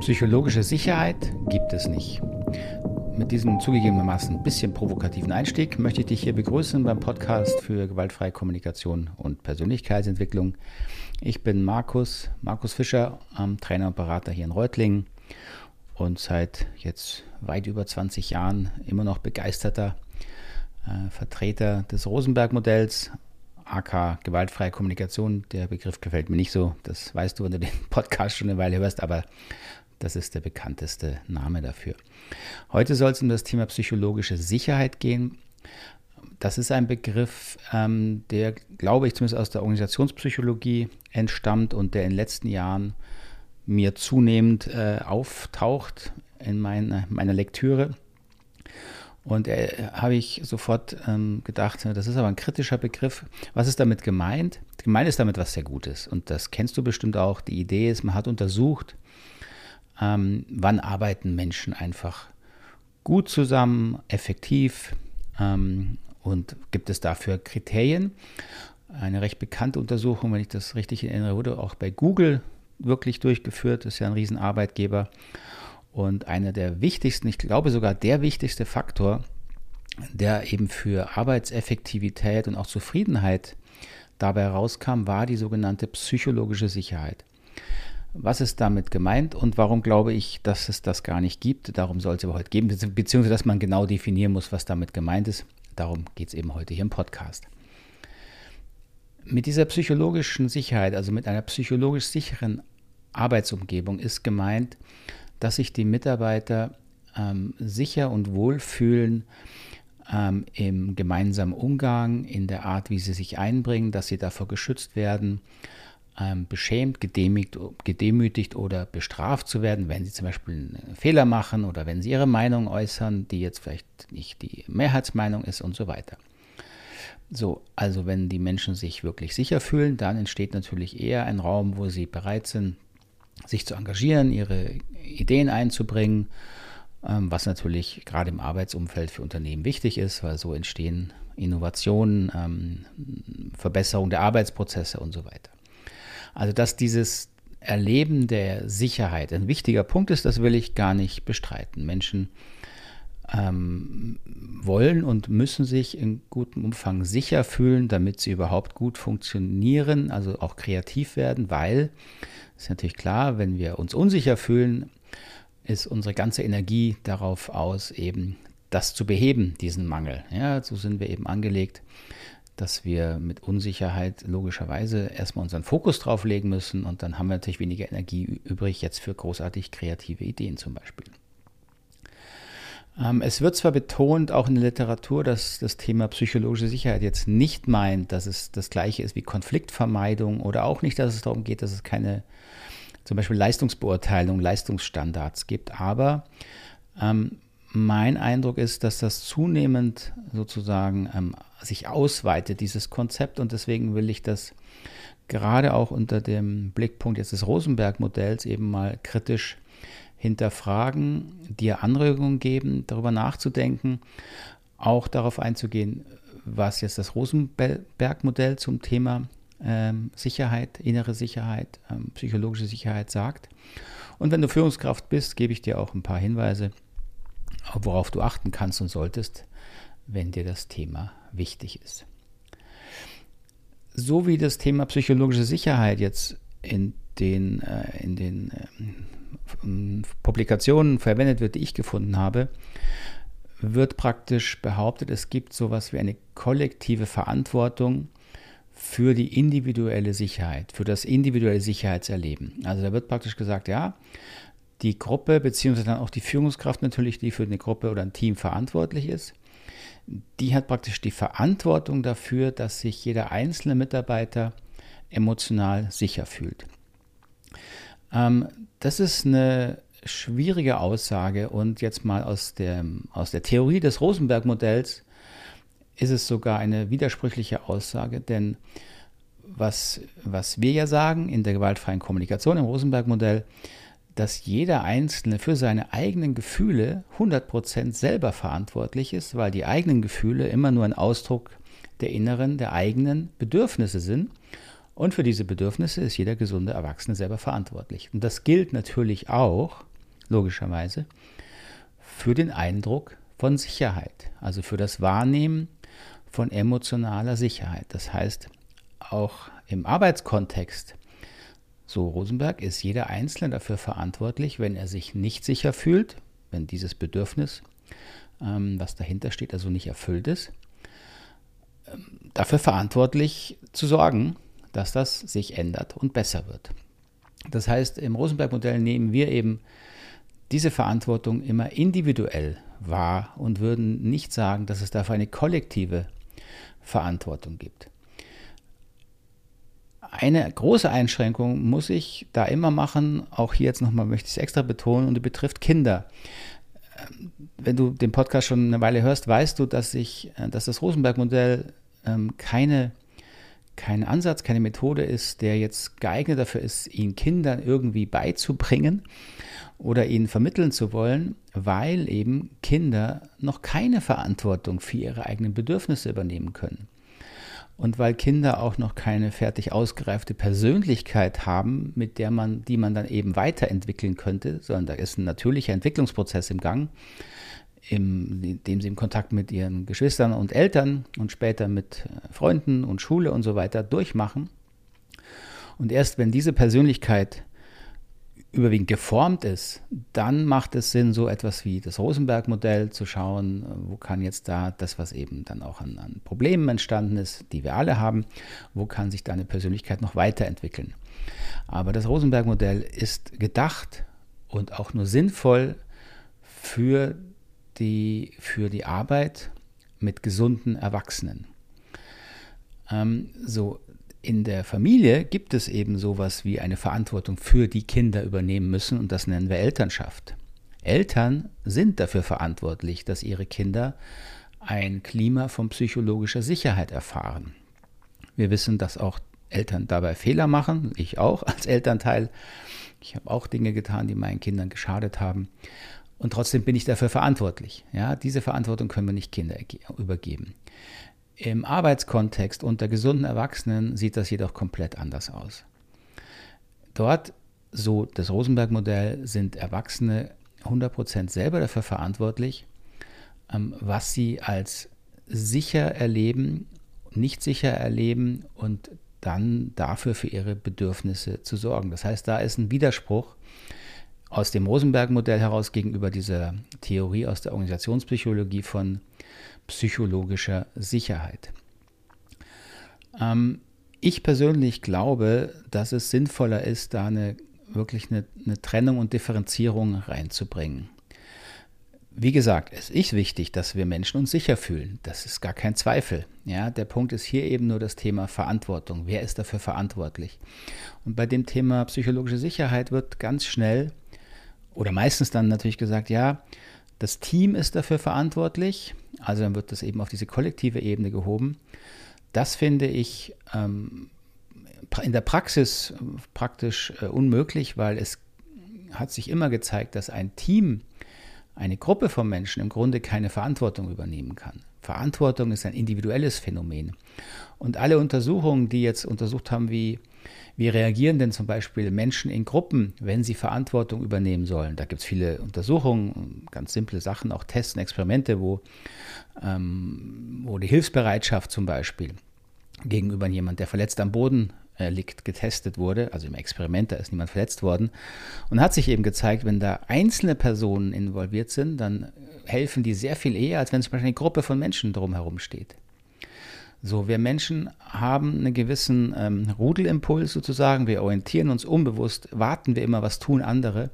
Psychologische Sicherheit gibt es nicht. Mit diesem zugegebenermaßen ein bisschen provokativen Einstieg möchte ich dich hier begrüßen beim Podcast für gewaltfreie Kommunikation und Persönlichkeitsentwicklung. Ich bin Markus, Markus Fischer, Trainer und Berater hier in Reutlingen und seit jetzt weit über 20 Jahren immer noch begeisterter äh, Vertreter des Rosenberg-Modells, AK gewaltfreie Kommunikation. Der Begriff gefällt mir nicht so, das weißt du, wenn du den Podcast schon eine Weile hörst, aber das ist der bekannteste Name dafür. Heute soll es um das Thema psychologische Sicherheit gehen. Das ist ein Begriff, ähm, der, glaube ich, zumindest aus der Organisationspsychologie entstammt und der in den letzten Jahren mir zunehmend äh, auftaucht in meine, meiner Lektüre. Und äh, habe ich sofort ähm, gedacht, das ist aber ein kritischer Begriff. Was ist damit gemeint? Gemeint ist damit was sehr Gutes. Und das kennst du bestimmt auch. Die Idee ist, man hat untersucht, ähm, wann arbeiten Menschen einfach gut zusammen, effektiv ähm, und gibt es dafür Kriterien. Eine recht bekannte Untersuchung, wenn ich das richtig erinnere, wurde auch bei Google wirklich durchgeführt. Ist ja ein Riesenarbeitgeber. Und einer der wichtigsten, ich glaube sogar der wichtigste Faktor, der eben für Arbeitseffektivität und auch Zufriedenheit dabei herauskam, war die sogenannte psychologische Sicherheit. Was ist damit gemeint und warum glaube ich, dass es das gar nicht gibt? Darum soll es aber heute geben, beziehungsweise dass man genau definieren muss, was damit gemeint ist. Darum geht es eben heute hier im Podcast. Mit dieser psychologischen Sicherheit, also mit einer psychologisch sicheren Arbeitsumgebung, ist gemeint, dass sich die Mitarbeiter ähm, sicher und wohl fühlen ähm, im gemeinsamen Umgang, in der Art, wie sie sich einbringen, dass sie davor geschützt werden, ähm, beschämt, gedemütigt, gedemütigt oder bestraft zu werden, wenn sie zum Beispiel einen Fehler machen oder wenn sie ihre Meinung äußern, die jetzt vielleicht nicht die Mehrheitsmeinung ist und so weiter. So, also wenn die Menschen sich wirklich sicher fühlen, dann entsteht natürlich eher ein Raum, wo sie bereit sind, sich zu engagieren, ihre Ideen einzubringen, ähm, was natürlich gerade im Arbeitsumfeld für Unternehmen wichtig ist, weil so entstehen Innovationen, ähm, Verbesserung der Arbeitsprozesse und so weiter. Also dass dieses Erleben der Sicherheit ein wichtiger Punkt ist, das will ich gar nicht bestreiten. Menschen ähm, wollen und müssen sich in gutem Umfang sicher fühlen, damit sie überhaupt gut funktionieren, also auch kreativ werden, weil es ist natürlich klar, wenn wir uns unsicher fühlen, ist unsere ganze Energie darauf aus, eben das zu beheben, diesen Mangel. Ja, so sind wir eben angelegt dass wir mit Unsicherheit logischerweise erstmal unseren Fokus drauf legen müssen und dann haben wir natürlich weniger Energie übrig jetzt für großartig kreative Ideen zum Beispiel. Ähm, es wird zwar betont, auch in der Literatur, dass das Thema psychologische Sicherheit jetzt nicht meint, dass es das gleiche ist wie Konfliktvermeidung oder auch nicht, dass es darum geht, dass es keine zum Beispiel Leistungsbeurteilung, Leistungsstandards gibt, aber ähm, mein Eindruck ist, dass das zunehmend sozusagen ähm, sich ausweitet, dieses Konzept. Und deswegen will ich das gerade auch unter dem Blickpunkt jetzt des Rosenberg-Modells eben mal kritisch hinterfragen, dir Anregungen geben, darüber nachzudenken, auch darauf einzugehen, was jetzt das Rosenberg-Modell zum Thema ähm, Sicherheit, innere Sicherheit, ähm, psychologische Sicherheit sagt. Und wenn du Führungskraft bist, gebe ich dir auch ein paar Hinweise, worauf du achten kannst und solltest, wenn dir das Thema wichtig ist. So wie das Thema psychologische Sicherheit jetzt in den, äh, in den äh, Publikationen verwendet wird, die ich gefunden habe, wird praktisch behauptet, es gibt sowas wie eine kollektive Verantwortung für die individuelle Sicherheit, für das individuelle Sicherheitserleben. Also da wird praktisch gesagt, ja, die Gruppe, beziehungsweise dann auch die Führungskraft natürlich, die für eine Gruppe oder ein Team verantwortlich ist, die hat praktisch die Verantwortung dafür, dass sich jeder einzelne Mitarbeiter emotional sicher fühlt. Ähm, das ist eine schwierige Aussage und jetzt mal aus der, aus der Theorie des Rosenberg-Modells ist es sogar eine widersprüchliche Aussage, denn was, was wir ja sagen in der gewaltfreien Kommunikation im Rosenberg-Modell, dass jeder Einzelne für seine eigenen Gefühle 100% selber verantwortlich ist, weil die eigenen Gefühle immer nur ein Ausdruck der inneren, der eigenen Bedürfnisse sind Und für diese Bedürfnisse ist jeder gesunde Erwachsene selber verantwortlich. Und das gilt natürlich auch, logischerweise, für den Eindruck von Sicherheit, also für das Wahrnehmen von emotionaler Sicherheit. Das heißt, auch im Arbeitskontext, so Rosenberg, ist jeder Einzelne dafür verantwortlich, wenn er sich nicht sicher fühlt, wenn dieses Bedürfnis, ähm, was dahinter steht, also nicht erfüllt ist, ähm, dafür verantwortlich zu sorgen, dass das sich ändert und besser wird. Das heißt, im Rosenberg-Modell nehmen wir eben diese Verantwortung immer individuell wahr und würden nicht sagen, dass es dafür eine kollektive Verantwortung gibt. Eine große Einschränkung muss ich da immer machen, auch hier jetzt nochmal möchte ich es extra betonen, und die betrifft Kinder. Ähm, wenn du den Podcast schon eine Weile hörst, weißt du, dass ich, äh, dass das Rosenberg-Modell ähm, keine kein Ansatz, keine Methode ist, der jetzt geeignet dafür ist, ihn Kindern irgendwie beizubringen oder ihnen vermitteln zu wollen, weil eben Kinder noch keine Verantwortung für ihre eigenen Bedürfnisse übernehmen können. Und weil Kinder auch noch keine fertig ausgereifte Persönlichkeit haben, mit der man, die man dann eben weiterentwickeln könnte, sondern da ist ein natürlicher Entwicklungsprozess im Gang im, dem sie im Kontakt mit ihren Geschwistern und Eltern und später mit äh, Freunden und Schule und so weiter durchmachen. Und erst wenn diese Persönlichkeit überwiegend geformt ist, dann macht es Sinn, so etwas wie das Rosenberg-Modell zu schauen, wo kann jetzt da das, was eben dann auch an, an, Problemen entstanden ist, die wir alle haben, wo kann sich da eine Persönlichkeit noch weiterentwickeln. Aber das Rosenberg-Modell ist gedacht und auch nur sinnvoll für die, für die Arbeit mit gesunden Erwachsenen. Ähm, so, in der Familie gibt es eben sowas wie eine Verantwortung für die Kinder übernehmen müssen und das nennen wir Elternschaft. Eltern sind dafür verantwortlich, dass ihre Kinder ein Klima von psychologischer Sicherheit erfahren. Wir wissen, dass auch Eltern dabei Fehler machen, ich auch als Elternteil. Ich habe auch Dinge getan, die meinen Kindern geschadet haben. Und trotzdem bin ich dafür verantwortlich. Ja, diese Verantwortung können wir nicht Kinder übergeben. Im Arbeitskontext unter gesunden Erwachsenen sieht das jedoch komplett anders aus. Dort, so das Rosenberg-Modell, sind Erwachsene 100% selber dafür verantwortlich, ähm, was sie als sicher erleben, nicht sicher erleben und dann dafür für ihre Bedürfnisse zu sorgen. Das heißt, da ist ein Widerspruch aus dem Rosenberg-Modell heraus gegenüber dieser Theorie aus der Organisationspsychologie von psychologischer Sicherheit. Ähm, ich persönlich glaube, dass es sinnvoller ist, da eine, wirklich eine, eine Trennung und Differenzierung reinzubringen. Wie gesagt, es ist wichtig, dass wir Menschen uns sicher fühlen. Das ist gar kein Zweifel. Ja, der Punkt ist hier eben nur das Thema Verantwortung. Wer ist dafür verantwortlich? Und bei dem Thema psychologische Sicherheit wird ganz schnell oder meistens dann natürlich gesagt, ja, das Team ist dafür verantwortlich. Also dann wird das eben auf diese kollektive Ebene gehoben. Das finde ich ähm, in der Praxis praktisch äh, unmöglich, weil es hat sich immer gezeigt, dass ein Team, eine Gruppe von Menschen im Grunde keine Verantwortung übernehmen kann. Verantwortung ist ein individuelles Phänomen. Und alle Untersuchungen, die jetzt untersucht haben, wie wie reagieren denn zum Beispiel Menschen in Gruppen, wenn sie Verantwortung übernehmen sollen? Da gibt es viele Untersuchungen, ganz simple Sachen, auch Tests und Experimente, wo, ähm, wo die Hilfsbereitschaft zum Beispiel gegenüber jemand, der verletzt am Boden liegt, getestet wurde. Also im Experiment, da ist niemand verletzt worden. Und hat sich eben gezeigt, wenn da einzelne Personen involviert sind, dann helfen die sehr viel eher, als wenn zum Beispiel eine Gruppe von Menschen drumherum steht. So, wir Menschen haben einen gewissen ähm, Rudelimpuls sozusagen. Wir orientieren uns unbewusst, warten wir immer, was tun andere.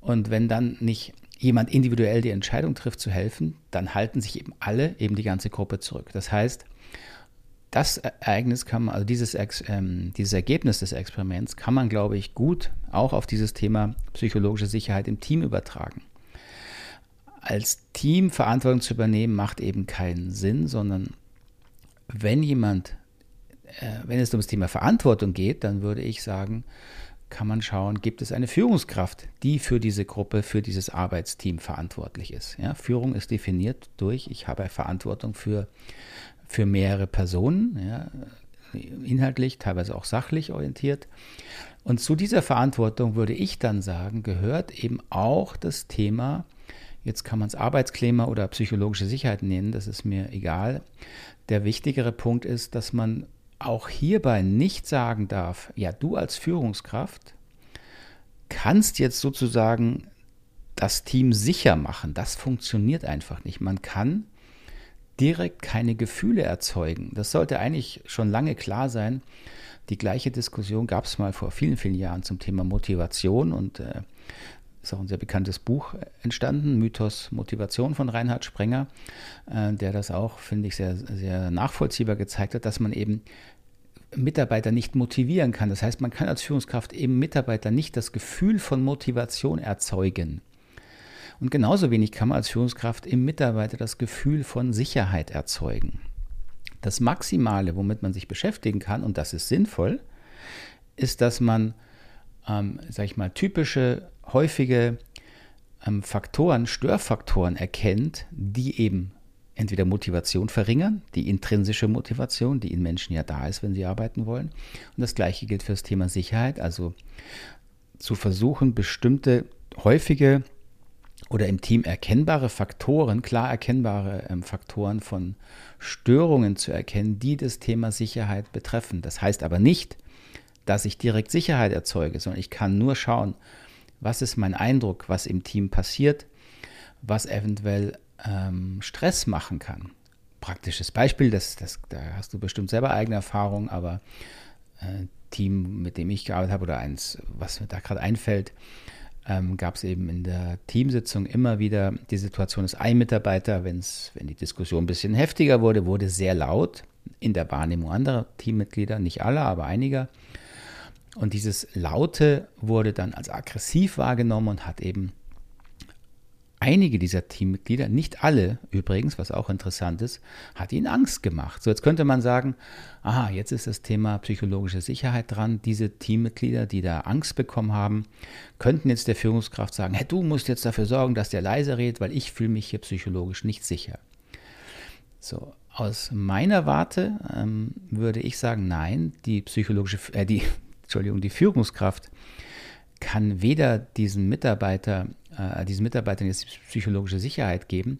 Und wenn dann nicht jemand individuell die Entscheidung trifft zu helfen, dann halten sich eben alle, eben die ganze Gruppe zurück. Das heißt, das Ereignis kann man, also dieses, ähm, dieses Ergebnis des Experiments kann man, glaube ich, gut auch auf dieses Thema psychologische Sicherheit im Team übertragen. Als Team Verantwortung zu übernehmen, macht eben keinen Sinn, sondern wenn jemand, äh, wenn es um das Thema Verantwortung geht, dann würde ich sagen, kann man schauen, gibt es eine Führungskraft, die für diese Gruppe, für dieses Arbeitsteam verantwortlich ist. Ja, Führung ist definiert durch, ich habe Verantwortung für, für mehrere Personen. Ja. inhaltlich, teilweise auch sachlich orientiert. Und zu dieser Verantwortung würde ich dann sagen, gehört eben auch das Thema, jetzt kann man es Arbeitsklima oder psychologische Sicherheit nennen, das ist mir egal. Der wichtigere Punkt ist, dass man auch hierbei nicht sagen darf, ja, du als Führungskraft kannst jetzt sozusagen das Team sicher machen. Das funktioniert einfach nicht. Man kann direkt keine Gefühle erzeugen. Das sollte eigentlich schon lange klar sein. Die gleiche Diskussion gab es mal vor vielen, vielen Jahren zum Thema Motivation und äh, ist auch ein sehr bekanntes Buch entstanden, Mythos Motivation von Reinhard Sprenger, äh, der das auch, finde ich, sehr, sehr nachvollziehbar gezeigt hat, dass man eben Mitarbeiter nicht motivieren kann. Das heißt, man kann als Führungskraft eben Mitarbeiter nicht das Gefühl von Motivation erzeugen. Und genauso wenig kann man als Führungskraft im Mitarbeiter das Gefühl von Sicherheit erzeugen. Das Maximale, womit man sich beschäftigen kann, und das ist sinnvoll, ist, dass man, ähm, sag ich mal, typische, häufige ähm, Faktoren, Störfaktoren erkennt, die eben entweder Motivation verringern, die intrinsische Motivation, die in Menschen ja da ist, wenn sie arbeiten wollen. Und das gleiche gilt für das Thema Sicherheit, also zu versuchen, bestimmte häufige oder im Team erkennbare Faktoren, klar erkennbare ähm, Faktoren von Störungen zu erkennen, die das Thema Sicherheit betreffen. Das heißt aber nicht, dass ich direkt Sicherheit erzeuge, sondern ich kann nur schauen, was ist mein Eindruck, was im Team passiert, was eventuell ähm, Stress machen kann. Praktisches Beispiel, das, das, da hast du bestimmt selber eigene Erfahrungen, aber äh, Team, mit dem ich gearbeitet habe oder eins, was mir da gerade einfällt, ähm, gab es eben in der Teamsitzung immer wieder die Situation, dass ein Mitarbeiter, wenn's, wenn die Diskussion ein bisschen heftiger wurde, wurde sehr laut in der Wahrnehmung anderer Teammitglieder, nicht aller, aber einiger. Und dieses Laute wurde dann als aggressiv wahrgenommen und hat eben einige dieser Teammitglieder, nicht alle übrigens, was auch interessant ist, hat ihnen Angst gemacht. So, jetzt könnte man sagen, aha, jetzt ist das Thema psychologische Sicherheit dran. Diese Teammitglieder, die da Angst bekommen haben, könnten jetzt der Führungskraft sagen, hey, du musst jetzt dafür sorgen, dass der leise redet, weil ich fühle mich hier psychologisch nicht sicher. So, aus meiner Warte ähm, würde ich sagen, nein, die psychologische, äh, die, Entschuldigung, die Führungskraft kann weder diesen Mitarbeiter, äh, diesen Mitarbeitern jetzt psychologische Sicherheit geben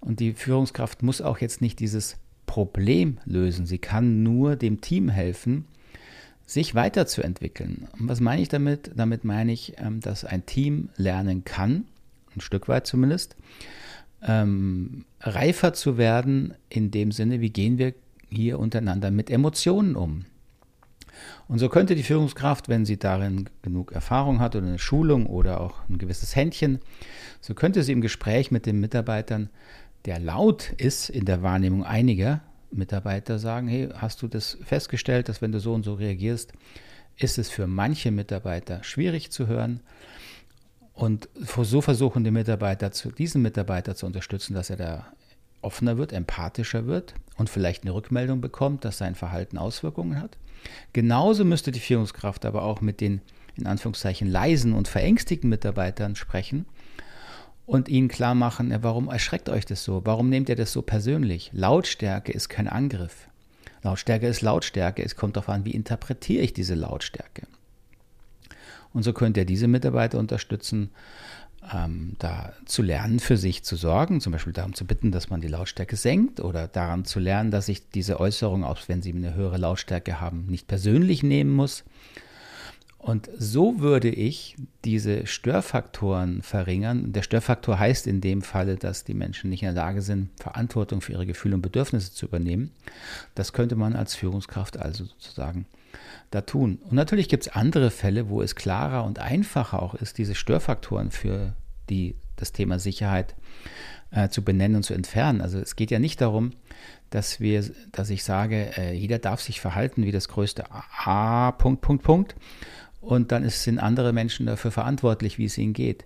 und die Führungskraft muss auch jetzt nicht dieses Problem lösen. Sie kann nur dem Team helfen, sich weiterzuentwickeln. Und was meine ich damit? Damit meine ich, ähm, dass ein Team lernen kann, ein Stück weit zumindest, ähm, reifer zu werden in dem Sinne, wie gehen wir hier untereinander mit Emotionen um. Und so könnte die Führungskraft, wenn sie darin genug Erfahrung hat oder eine Schulung oder auch ein gewisses Händchen, so könnte sie im Gespräch mit den Mitarbeitern, der laut ist in der Wahrnehmung einiger Mitarbeiter, sagen, hey, hast du das festgestellt, dass wenn du so und so reagierst, ist es für manche Mitarbeiter schwierig zu hören. Und so versuchen die Mitarbeiter, diesen Mitarbeiter zu unterstützen, dass er da offener wird, empathischer wird und vielleicht eine Rückmeldung bekommt, dass sein Verhalten Auswirkungen hat. Genauso müsste die Führungskraft aber auch mit den in Anführungszeichen leisen und verängstigten Mitarbeitern sprechen und ihnen klar machen, warum erschreckt euch das so? Warum nehmt ihr das so persönlich? Lautstärke ist kein Angriff. Lautstärke ist Lautstärke. Es kommt darauf an, wie interpretiere ich diese Lautstärke. Und so könnt ihr diese Mitarbeiter unterstützen, ähm, da zu lernen, für sich zu sorgen, zum Beispiel darum zu bitten, dass man die Lautstärke senkt oder daran zu lernen, dass ich diese Äußerung, auch wenn sie eine höhere Lautstärke haben, nicht persönlich nehmen muss. Und so würde ich diese Störfaktoren verringern. Der Störfaktor heißt in dem Falle, dass die Menschen nicht in der Lage sind, Verantwortung für ihre Gefühle und Bedürfnisse zu übernehmen. Das könnte man als Führungskraft also sozusagen da tun. Und natürlich gibt es andere Fälle, wo es klarer und einfacher auch ist, diese Störfaktoren für die, das Thema Sicherheit äh, zu benennen und zu entfernen. Also es geht ja nicht darum, dass wir, dass ich sage, äh, jeder darf sich verhalten wie das größte A, Punkt, Punkt, Punkt. Und dann sind andere Menschen dafür verantwortlich, wie es ihnen geht.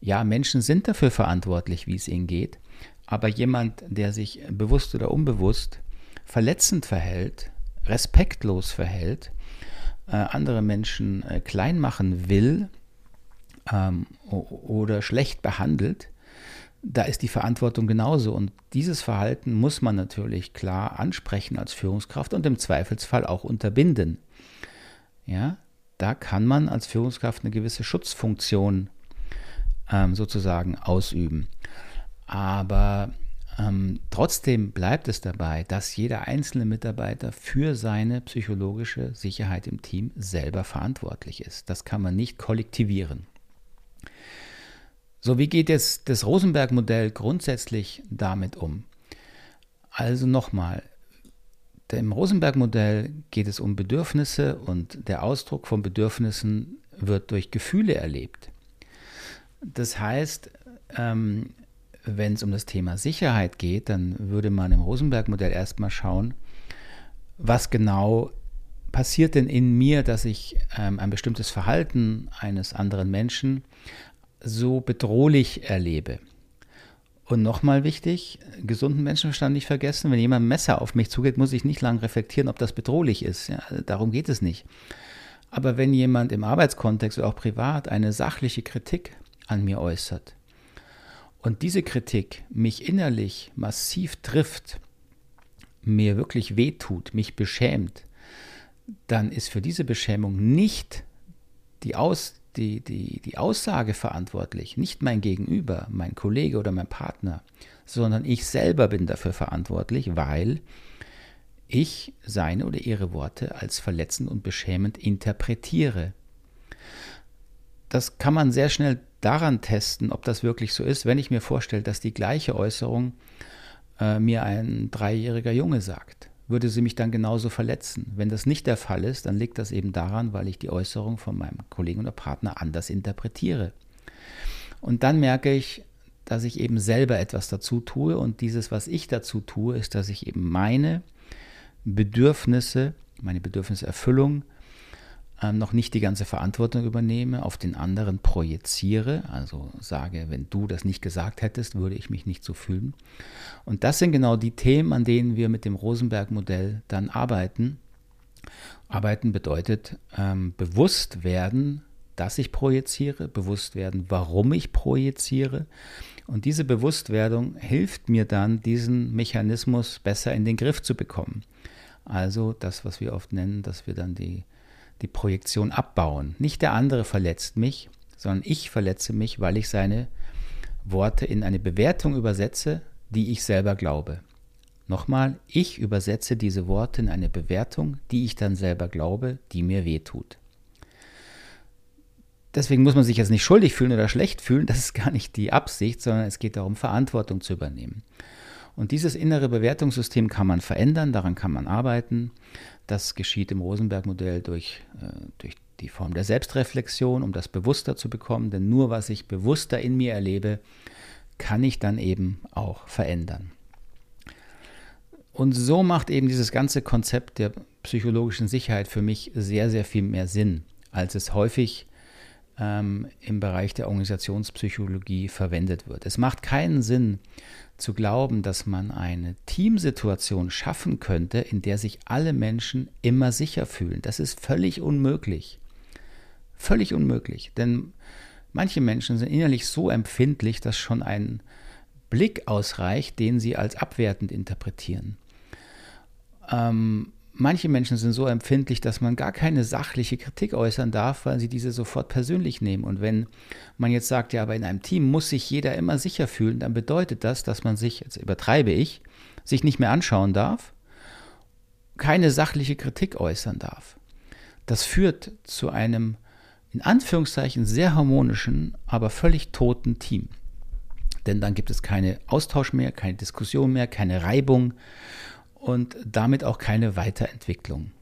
Ja, Menschen sind dafür verantwortlich, wie es ihnen geht. Aber jemand, der sich bewusst oder unbewusst verletzend verhält, respektlos verhält, äh, andere Menschen äh, klein machen will ähm, oder schlecht behandelt, da ist die Verantwortung genauso. Und dieses Verhalten muss man natürlich klar ansprechen als Führungskraft und im Zweifelsfall auch unterbinden. Ja, da kann man als Führungskraft eine gewisse Schutzfunktion ähm, sozusagen ausüben. Aber ähm, trotzdem bleibt es dabei, dass jeder einzelne Mitarbeiter für seine psychologische Sicherheit im Team selber verantwortlich ist. Das kann man nicht kollektivieren. So, wie geht jetzt das Rosenberg-Modell grundsätzlich damit um? Also nochmal, im Rosenberg-Modell geht es um Bedürfnisse und der Ausdruck von Bedürfnissen wird durch Gefühle erlebt. Das heißt, ähm, wenn es um das Thema Sicherheit geht, dann würde man im Rosenberg-Modell erstmal schauen, was genau passiert denn in mir, dass ich ähm, ein bestimmtes Verhalten eines anderen Menschen so bedrohlich erlebe. Und nochmal wichtig, gesunden Menschenverstand nicht vergessen, wenn jemand ein Messer auf mich zugeht, muss ich nicht lange reflektieren, ob das bedrohlich ist. Ja, darum geht es nicht. Aber wenn jemand im Arbeitskontext oder auch privat eine sachliche Kritik an mir äußert und diese Kritik mich innerlich massiv trifft, mir wirklich wehtut, mich beschämt, dann ist für diese Beschämung nicht die, Aus, die, die, die Aussage verantwortlich, nicht mein Gegenüber, mein Kollege oder mein Partner, sondern ich selber bin dafür verantwortlich, weil ich seine oder ihre Worte als verletzend und beschämend interpretiere. Das kann man sehr schnell daran testen, ob das wirklich so ist, wenn ich mir vorstelle, dass die gleiche Äußerung äh, mir ein dreijähriger Junge sagt würde sie mich dann genauso verletzen. Wenn das nicht der Fall ist, dann liegt das eben daran, weil ich die Äußerung von meinem Kollegen oder Partner anders interpretiere. Und dann merke ich, dass ich eben selber etwas dazu tue und dieses, was ich dazu tue, ist, dass ich eben meine Bedürfnisse, meine Bedürfniserfüllung ähm, noch nicht die ganze Verantwortung übernehme, auf den anderen projiziere, also sage, wenn du das nicht gesagt hättest, würde ich mich nicht so fühlen. Und das sind genau die Themen, an denen wir mit dem Rosenberg-Modell dann arbeiten. Arbeiten bedeutet ähm, bewusst werden, dass ich projiziere, bewusst werden, warum ich projiziere. Und diese Bewusstwerdung hilft mir dann, diesen Mechanismus besser in den Griff zu bekommen. Also das, was wir oft nennen, dass wir dann die die Projektion abbauen. Nicht der andere verletzt mich, sondern ich verletze mich, weil ich seine Worte in eine Bewertung übersetze, die ich selber glaube. Nochmal, ich übersetze diese Worte in eine Bewertung, die ich dann selber glaube, die mir wehtut. Deswegen muss man sich jetzt nicht schuldig fühlen oder schlecht fühlen, das ist gar nicht die Absicht, sondern es geht darum, Verantwortung zu übernehmen. Und dieses innere Bewertungssystem kann man verändern, daran kann man arbeiten. Das geschieht im Rosenberg-Modell durch, äh, durch die Form der Selbstreflexion, um das bewusster zu bekommen. Denn nur was ich bewusster in mir erlebe, kann ich dann eben auch verändern. Und so macht eben dieses ganze Konzept der psychologischen Sicherheit für mich sehr, sehr viel mehr Sinn, als es häufig ähm, im Bereich der Organisationspsychologie verwendet wird. Es macht keinen Sinn zu glauben, dass man eine Teamsituation schaffen könnte, in der sich alle Menschen immer sicher fühlen. Das ist völlig unmöglich. Völlig unmöglich. Denn manche Menschen sind innerlich so empfindlich, dass schon ein Blick ausreicht, den sie als abwertend interpretieren. Ähm, Manche Menschen sind so empfindlich, dass man gar keine sachliche Kritik äußern darf, weil sie diese sofort persönlich nehmen. Und wenn man jetzt sagt, ja, aber in einem Team muss sich jeder immer sicher fühlen, dann bedeutet das, dass man sich, jetzt übertreibe ich, sich nicht mehr anschauen darf, keine sachliche Kritik äußern darf. Das führt zu einem in Anführungszeichen sehr harmonischen, aber völlig toten Team. Denn dann gibt es keine Austausch mehr, keine Diskussion mehr, keine Reibung und damit auch keine Weiterentwicklung.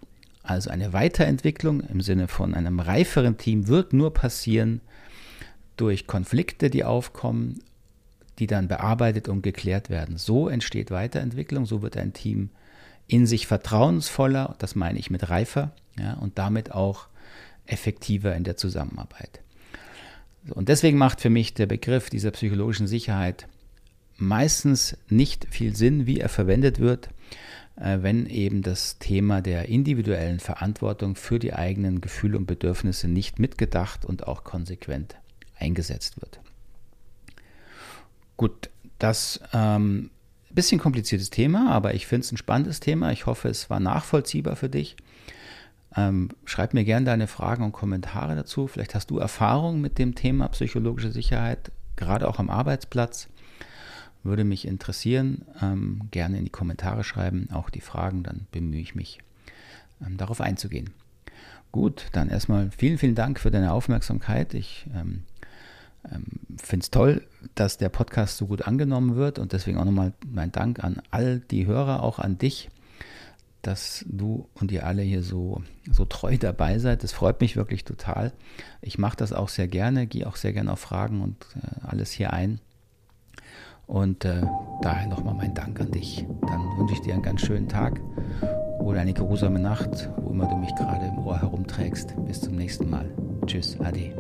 Also eine Weiterentwicklung im Sinne von einem reiferen Team wird nur passieren durch Konflikte, die aufkommen, die dann bearbeitet und geklärt werden. So entsteht Weiterentwicklung, so wird ein Team in sich vertrauensvoller, das meine ich mit reifer, ja, und damit auch effektiver in der Zusammenarbeit. Und deswegen macht für mich der Begriff dieser psychologischen Sicherheit meistens nicht viel Sinn, wie er verwendet wird, wenn eben das Thema der individuellen Verantwortung für die eigenen Gefühle und Bedürfnisse nicht mitgedacht und auch konsequent eingesetzt wird. Gut, das ähm, bisschen kompliziertes Thema, aber ich finde es ein spannendes Thema. Ich hoffe, es war nachvollziehbar für dich. Ähm, schreib mir gerne deine Fragen und Kommentare dazu. Vielleicht hast du Erfahrung mit dem Thema psychologische Sicherheit, gerade auch am Arbeitsplatz. Würde mich interessieren. Ähm, gerne in die Kommentare schreiben, auch die Fragen, dann bemühe ich mich, ähm, darauf einzugehen. Gut, dann erstmal vielen, vielen Dank für deine Aufmerksamkeit. Ich ähm, ähm, finde es toll, dass der Podcast so gut angenommen wird und deswegen auch nochmal mein Dank an all die Hörer, auch an dich, dass du und ihr alle hier so, so treu dabei seid. Das freut mich wirklich total. Ich mache das auch sehr gerne, gehe auch sehr gerne auf Fragen und äh, alles hier ein. Und äh, daher nochmal mein Dank an dich. Dann wünsche ich dir einen ganz schönen Tag oder eine geruhsame Nacht, wo immer du mich gerade im Ohr herumträgst. Bis zum nächsten Mal. Tschüss, Ade.